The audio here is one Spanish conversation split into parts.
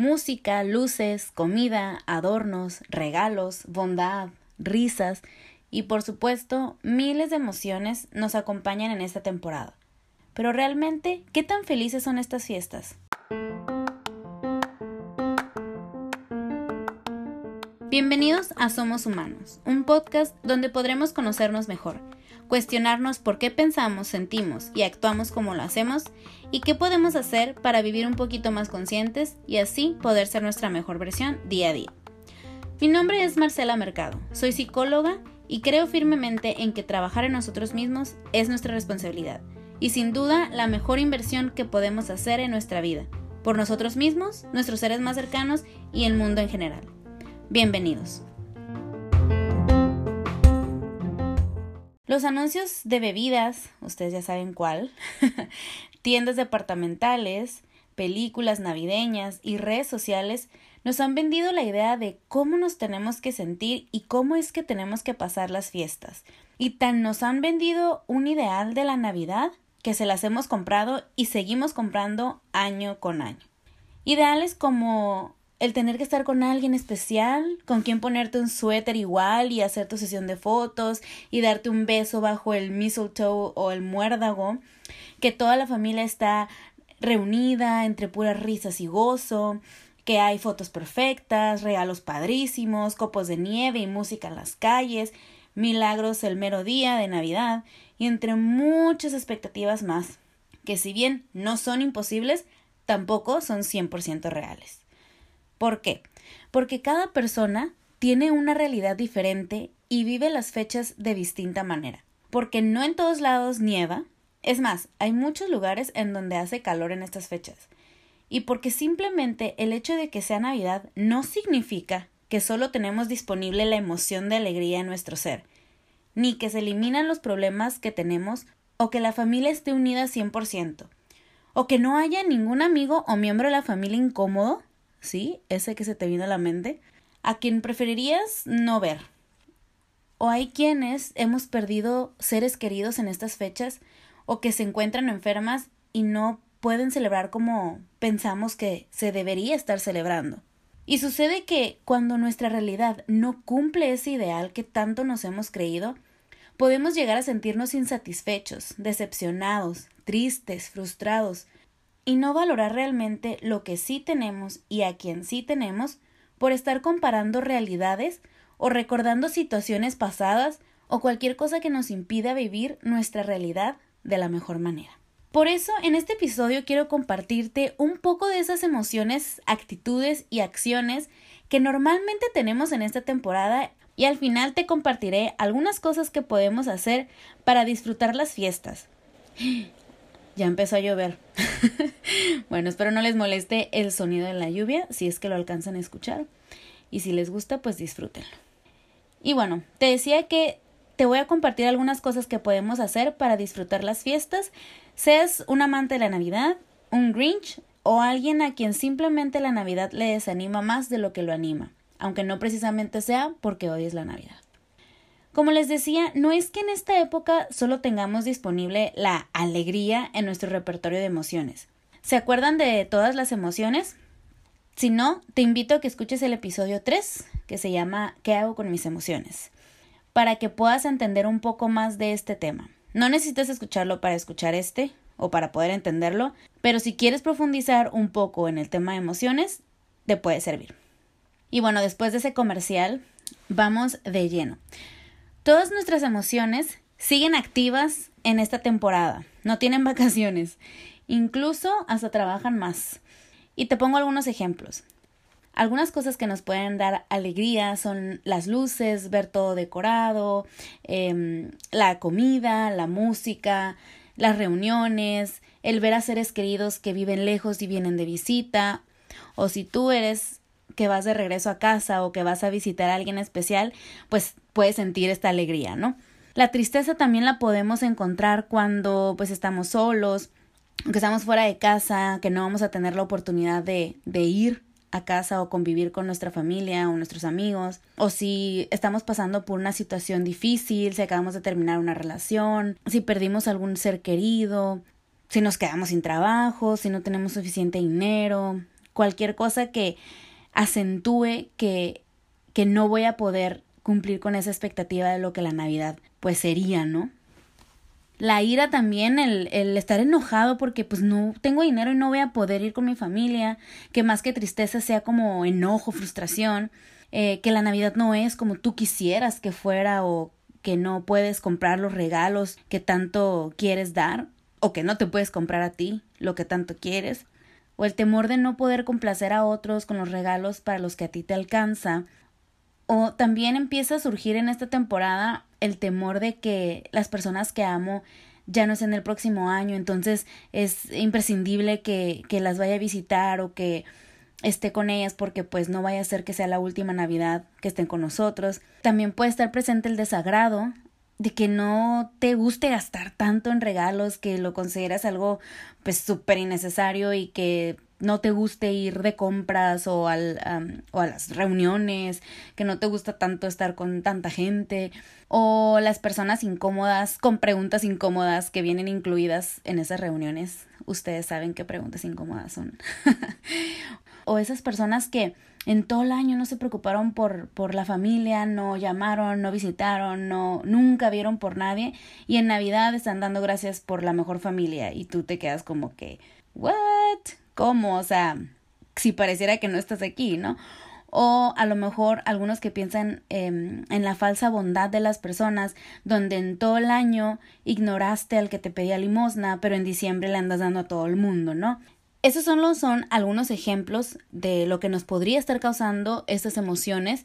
Música, luces, comida, adornos, regalos, bondad, risas y por supuesto miles de emociones nos acompañan en esta temporada. Pero realmente, ¿qué tan felices son estas fiestas? Bienvenidos a Somos Humanos, un podcast donde podremos conocernos mejor, cuestionarnos por qué pensamos, sentimos y actuamos como lo hacemos y qué podemos hacer para vivir un poquito más conscientes y así poder ser nuestra mejor versión día a día. Mi nombre es Marcela Mercado, soy psicóloga y creo firmemente en que trabajar en nosotros mismos es nuestra responsabilidad y sin duda la mejor inversión que podemos hacer en nuestra vida, por nosotros mismos, nuestros seres más cercanos y el mundo en general. Bienvenidos. Los anuncios de bebidas, ustedes ya saben cuál, tiendas departamentales, películas navideñas y redes sociales nos han vendido la idea de cómo nos tenemos que sentir y cómo es que tenemos que pasar las fiestas. Y tan nos han vendido un ideal de la Navidad que se las hemos comprado y seguimos comprando año con año. Ideales como el tener que estar con alguien especial, con quien ponerte un suéter igual y hacer tu sesión de fotos y darte un beso bajo el mistletoe o el muérdago, que toda la familia está reunida entre puras risas y gozo, que hay fotos perfectas, regalos padrísimos, copos de nieve y música en las calles, milagros el mero día de Navidad y entre muchas expectativas más, que si bien no son imposibles, tampoco son 100% reales. ¿Por qué? Porque cada persona tiene una realidad diferente y vive las fechas de distinta manera. Porque no en todos lados nieva. Es más, hay muchos lugares en donde hace calor en estas fechas. Y porque simplemente el hecho de que sea Navidad no significa que solo tenemos disponible la emoción de alegría en nuestro ser, ni que se eliminan los problemas que tenemos o que la familia esté unida 100%, o que no haya ningún amigo o miembro de la familia incómodo ¿sí? Ese que se te vino a la mente, a quien preferirías no ver. O hay quienes hemos perdido seres queridos en estas fechas o que se encuentran enfermas y no pueden celebrar como pensamos que se debería estar celebrando. Y sucede que cuando nuestra realidad no cumple ese ideal que tanto nos hemos creído, podemos llegar a sentirnos insatisfechos, decepcionados, tristes, frustrados, y no valorar realmente lo que sí tenemos y a quien sí tenemos por estar comparando realidades o recordando situaciones pasadas o cualquier cosa que nos impida vivir nuestra realidad de la mejor manera. Por eso, en este episodio quiero compartirte un poco de esas emociones, actitudes y acciones que normalmente tenemos en esta temporada y al final te compartiré algunas cosas que podemos hacer para disfrutar las fiestas. Ya empezó a llover. bueno, espero no les moleste el sonido de la lluvia, si es que lo alcanzan a escuchar. Y si les gusta, pues disfrútenlo. Y bueno, te decía que te voy a compartir algunas cosas que podemos hacer para disfrutar las fiestas, seas un amante de la Navidad, un Grinch o alguien a quien simplemente la Navidad le desanima más de lo que lo anima, aunque no precisamente sea porque hoy es la Navidad. Como les decía, no es que en esta época solo tengamos disponible la alegría en nuestro repertorio de emociones. ¿Se acuerdan de todas las emociones? Si no, te invito a que escuches el episodio 3, que se llama ¿Qué hago con mis emociones? para que puedas entender un poco más de este tema. No necesitas escucharlo para escuchar este o para poder entenderlo, pero si quieres profundizar un poco en el tema de emociones, te puede servir. Y bueno, después de ese comercial, vamos de lleno. Todas nuestras emociones siguen activas en esta temporada, no tienen vacaciones, incluso hasta trabajan más. Y te pongo algunos ejemplos. Algunas cosas que nos pueden dar alegría son las luces, ver todo decorado, em, la comida, la música, las reuniones, el ver a seres queridos que viven lejos y vienen de visita, o si tú eres que vas de regreso a casa o que vas a visitar a alguien especial, pues puedes sentir esta alegría, ¿no? La tristeza también la podemos encontrar cuando pues estamos solos, que estamos fuera de casa, que no vamos a tener la oportunidad de, de ir a casa o convivir con nuestra familia o nuestros amigos, o si estamos pasando por una situación difícil, si acabamos de terminar una relación, si perdimos algún ser querido, si nos quedamos sin trabajo, si no tenemos suficiente dinero, cualquier cosa que acentúe que, que no voy a poder cumplir con esa expectativa de lo que la Navidad pues sería, ¿no? La ira también, el, el estar enojado porque pues no tengo dinero y no voy a poder ir con mi familia, que más que tristeza sea como enojo, frustración, eh, que la Navidad no es como tú quisieras que fuera o que no puedes comprar los regalos que tanto quieres dar o que no te puedes comprar a ti lo que tanto quieres, o el temor de no poder complacer a otros con los regalos para los que a ti te alcanza, o también empieza a surgir en esta temporada el temor de que las personas que amo ya no estén el próximo año, entonces es imprescindible que, que las vaya a visitar o que esté con ellas porque pues no vaya a ser que sea la última Navidad que estén con nosotros. También puede estar presente el desagrado de que no te guste gastar tanto en regalos, que lo consideras algo pues súper innecesario y que no te guste ir de compras o, al, o a las reuniones, que no te gusta tanto estar con tanta gente, o las personas incómodas con preguntas incómodas que vienen incluidas en esas reuniones. Ustedes saben qué preguntas incómodas son. o esas personas que en todo el año no se preocuparon por, por la familia, no llamaron, no visitaron, no, nunca vieron por nadie y en Navidad están dando gracias por la mejor familia y tú te quedas como que, ¿what? ¿Cómo? O sea, si pareciera que no estás aquí, ¿no? O a lo mejor algunos que piensan em, en la falsa bondad de las personas, donde en todo el año ignoraste al que te pedía limosna, pero en diciembre le andas dando a todo el mundo, ¿no? Esos son, son algunos ejemplos de lo que nos podría estar causando estas emociones.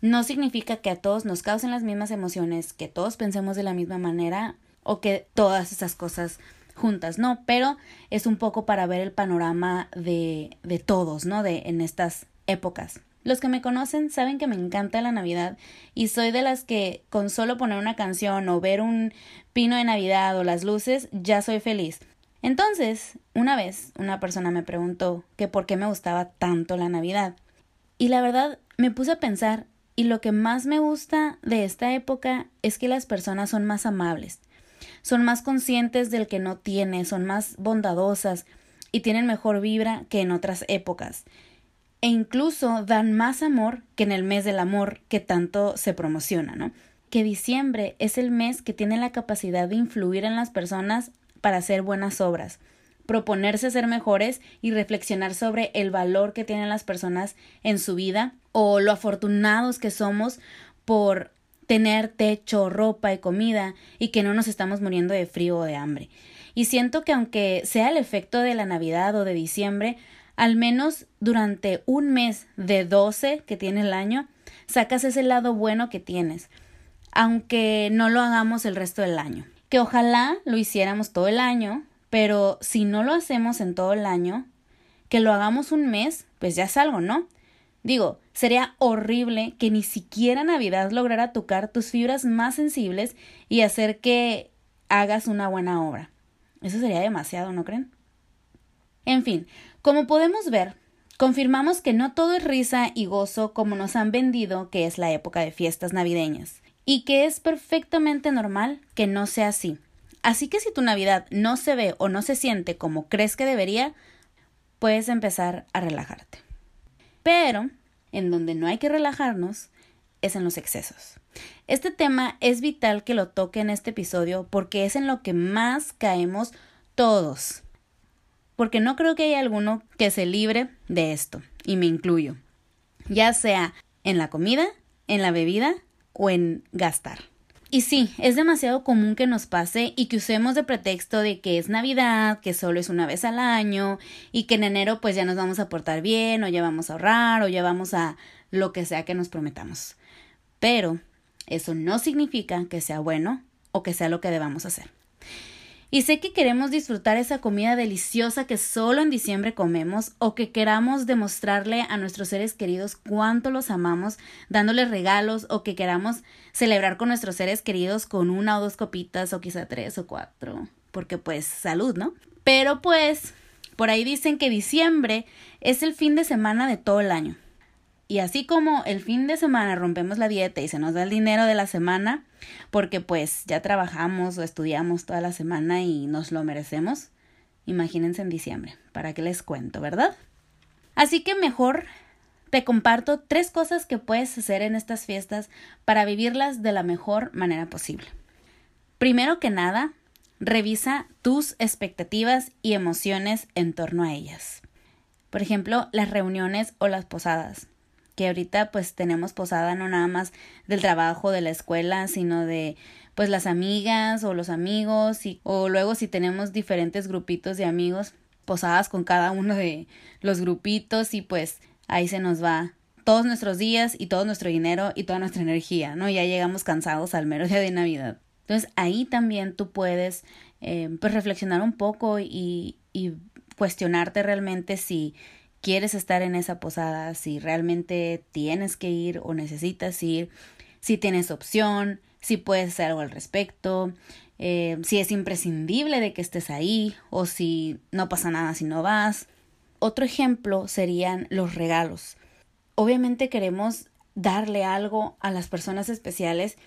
No significa que a todos nos causen las mismas emociones, que todos pensemos de la misma manera o que todas esas cosas juntas, no, pero es un poco para ver el panorama de, de todos, ¿no? De en estas épocas. Los que me conocen saben que me encanta la Navidad y soy de las que con solo poner una canción o ver un pino de Navidad o las luces ya soy feliz. Entonces, una vez una persona me preguntó que por qué me gustaba tanto la Navidad. Y la verdad, me puse a pensar y lo que más me gusta de esta época es que las personas son más amables, son más conscientes del que no tiene, son más bondadosas y tienen mejor vibra que en otras épocas. E incluso dan más amor que en el mes del amor que tanto se promociona, ¿no? Que diciembre es el mes que tiene la capacidad de influir en las personas para hacer buenas obras, proponerse ser mejores y reflexionar sobre el valor que tienen las personas en su vida o lo afortunados que somos por tener techo, ropa y comida y que no nos estamos muriendo de frío o de hambre. Y siento que aunque sea el efecto de la Navidad o de diciembre, al menos durante un mes de 12 que tiene el año, sacas ese lado bueno que tienes, aunque no lo hagamos el resto del año ojalá lo hiciéramos todo el año, pero si no lo hacemos en todo el año, que lo hagamos un mes, pues ya es algo, ¿no? Digo, sería horrible que ni siquiera Navidad lograra tocar tus fibras más sensibles y hacer que hagas una buena obra. Eso sería demasiado, ¿no creen? En fin, como podemos ver, confirmamos que no todo es risa y gozo como nos han vendido que es la época de fiestas navideñas y que es perfectamente normal que no sea así. Así que si tu Navidad no se ve o no se siente como crees que debería, puedes empezar a relajarte. Pero, en donde no hay que relajarnos, es en los excesos. Este tema es vital que lo toque en este episodio porque es en lo que más caemos todos. Porque no creo que haya alguno que se libre de esto, y me incluyo. Ya sea en la comida, en la bebida o en gastar. Y sí, es demasiado común que nos pase y que usemos de pretexto de que es Navidad, que solo es una vez al año y que en enero pues ya nos vamos a portar bien o ya vamos a ahorrar o ya vamos a lo que sea que nos prometamos. Pero eso no significa que sea bueno o que sea lo que debamos hacer. Y sé que queremos disfrutar esa comida deliciosa que solo en diciembre comemos o que queramos demostrarle a nuestros seres queridos cuánto los amamos dándoles regalos o que queramos celebrar con nuestros seres queridos con una o dos copitas o quizá tres o cuatro. Porque pues salud, ¿no? Pero pues por ahí dicen que diciembre es el fin de semana de todo el año. Y así como el fin de semana rompemos la dieta y se nos da el dinero de la semana, porque pues ya trabajamos o estudiamos toda la semana y nos lo merecemos, imagínense en diciembre, ¿para qué les cuento, verdad? Así que mejor te comparto tres cosas que puedes hacer en estas fiestas para vivirlas de la mejor manera posible. Primero que nada, revisa tus expectativas y emociones en torno a ellas. Por ejemplo, las reuniones o las posadas, que ahorita pues tenemos posada no nada más del trabajo, de la escuela, sino de pues las amigas o los amigos y, o luego si tenemos diferentes grupitos de amigos, posadas con cada uno de los grupitos y pues ahí se nos va todos nuestros días y todo nuestro dinero y toda nuestra energía, ¿no? Ya llegamos cansados al mero día de Navidad. Entonces ahí también tú puedes eh, pues reflexionar un poco y, y cuestionarte realmente si quieres estar en esa posada, si realmente tienes que ir o necesitas ir, si tienes opción, si puedes hacer algo al respecto, eh, si es imprescindible de que estés ahí o si no pasa nada si no vas. Otro ejemplo serían los regalos. Obviamente queremos darle algo a las personas especiales,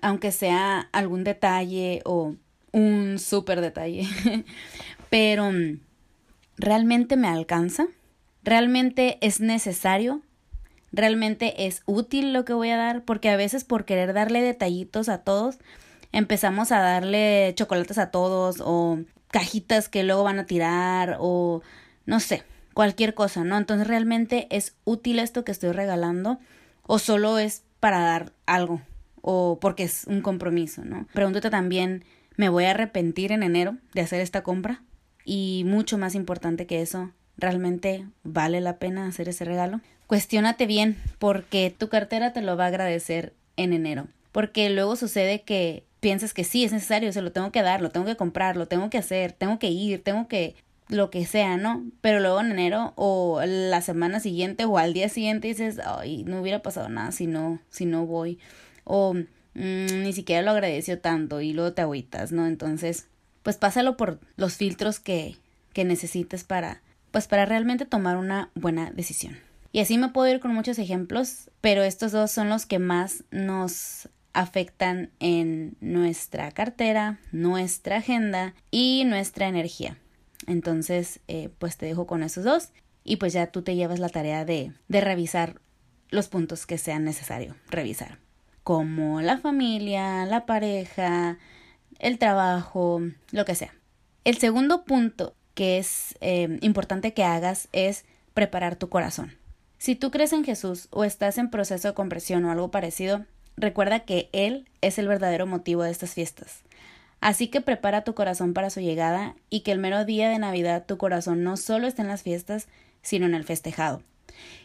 aunque sea algún detalle o un súper detalle. Pero ¿realmente me alcanza? ¿Realmente es necesario? ¿Realmente es útil lo que voy a dar? Porque a veces por querer darle detallitos a todos, empezamos a darle chocolates a todos o cajitas que luego van a tirar o no sé, cualquier cosa, ¿no? Entonces realmente es útil esto que estoy regalando o solo es para dar algo o porque es un compromiso, ¿no? Pregúntate también, ¿me voy a arrepentir en enero de hacer esta compra? Y mucho más importante que eso, ¿realmente vale la pena hacer ese regalo? Cuestiónate bien porque tu cartera te lo va a agradecer en enero. Porque luego sucede que piensas que sí es necesario, se lo tengo que dar, lo tengo que comprar, lo tengo que hacer, tengo que ir, tengo que lo que sea, ¿no? Pero luego en enero o la semana siguiente o al día siguiente dices, ay, no hubiera pasado nada si no, si no voy. O mm, ni siquiera lo agradeció tanto y luego te agüitas, ¿no? Entonces, pues pásalo por los filtros que, que necesites para, pues para realmente tomar una buena decisión. Y así me puedo ir con muchos ejemplos, pero estos dos son los que más nos afectan en nuestra cartera, nuestra agenda y nuestra energía. Entonces, eh, pues te dejo con esos dos y pues ya tú te llevas la tarea de, de revisar los puntos que sean necesario revisar, como la familia, la pareja, el trabajo, lo que sea. El segundo punto que es eh, importante que hagas es preparar tu corazón. Si tú crees en Jesús o estás en proceso de compresión o algo parecido, Recuerda que Él es el verdadero motivo de estas fiestas. Así que prepara tu corazón para su llegada y que el mero día de Navidad tu corazón no solo esté en las fiestas, sino en el festejado.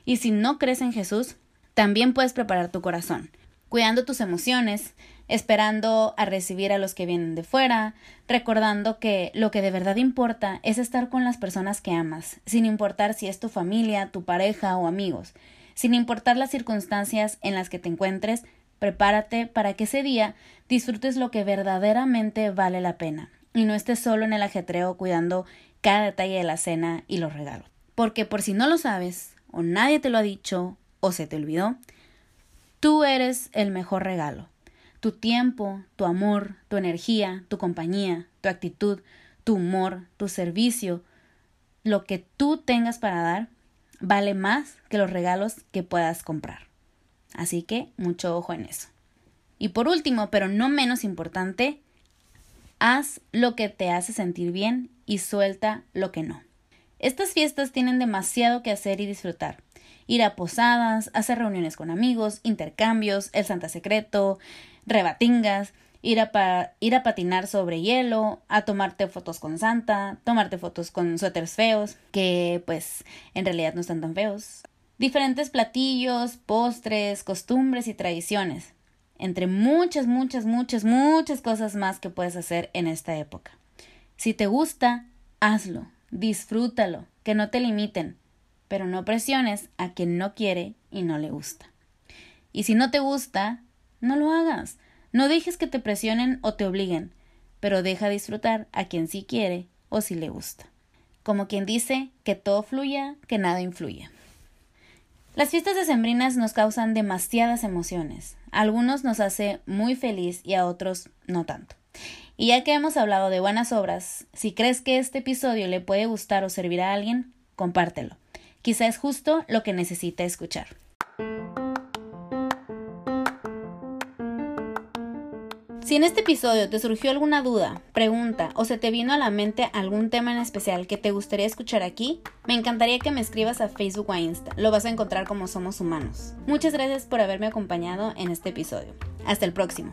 Y si no crees en Jesús, también puedes preparar tu corazón, cuidando tus emociones, esperando a recibir a los que vienen de fuera, recordando que lo que de verdad importa es estar con las personas que amas, sin importar si es tu familia, tu pareja o amigos, sin importar las circunstancias en las que te encuentres, Prepárate para que ese día disfrutes lo que verdaderamente vale la pena y no estés solo en el ajetreo cuidando cada detalle de la cena y los regalos. Porque por si no lo sabes, o nadie te lo ha dicho, o se te olvidó, tú eres el mejor regalo. Tu tiempo, tu amor, tu energía, tu compañía, tu actitud, tu humor, tu servicio, lo que tú tengas para dar, vale más que los regalos que puedas comprar. Así que mucho ojo en eso. Y por último, pero no menos importante, haz lo que te hace sentir bien y suelta lo que no. Estas fiestas tienen demasiado que hacer y disfrutar. Ir a posadas, hacer reuniones con amigos, intercambios, el Santa Secreto, rebatingas, ir a, ir a patinar sobre hielo, a tomarte fotos con Santa, tomarte fotos con suéteres feos, que pues en realidad no están tan feos, diferentes platillos, postres, costumbres y tradiciones, entre muchas, muchas, muchas, muchas cosas más que puedes hacer en esta época. Si te gusta, hazlo, disfrútalo, que no te limiten, pero no presiones a quien no quiere y no le gusta. Y si no te gusta, no lo hagas. No dejes que te presionen o te obliguen, pero deja disfrutar a quien sí quiere o si le gusta. Como quien dice, que todo fluya, que nada influya. Las fiestas decembrinas nos causan demasiadas emociones. A algunos nos hace muy feliz y a otros no tanto. Y ya que hemos hablado de buenas obras, si crees que este episodio le puede gustar o servir a alguien, compártelo. Quizá es justo lo que necesita escuchar. Si en este episodio te surgió alguna duda, pregunta o se te vino a la mente algún tema en especial que te gustaría escuchar aquí, me encantaría que me escribas a Facebook o a Insta. Lo vas a encontrar como Somos Humanos. Muchas gracias por haberme acompañado en este episodio. Hasta el próximo.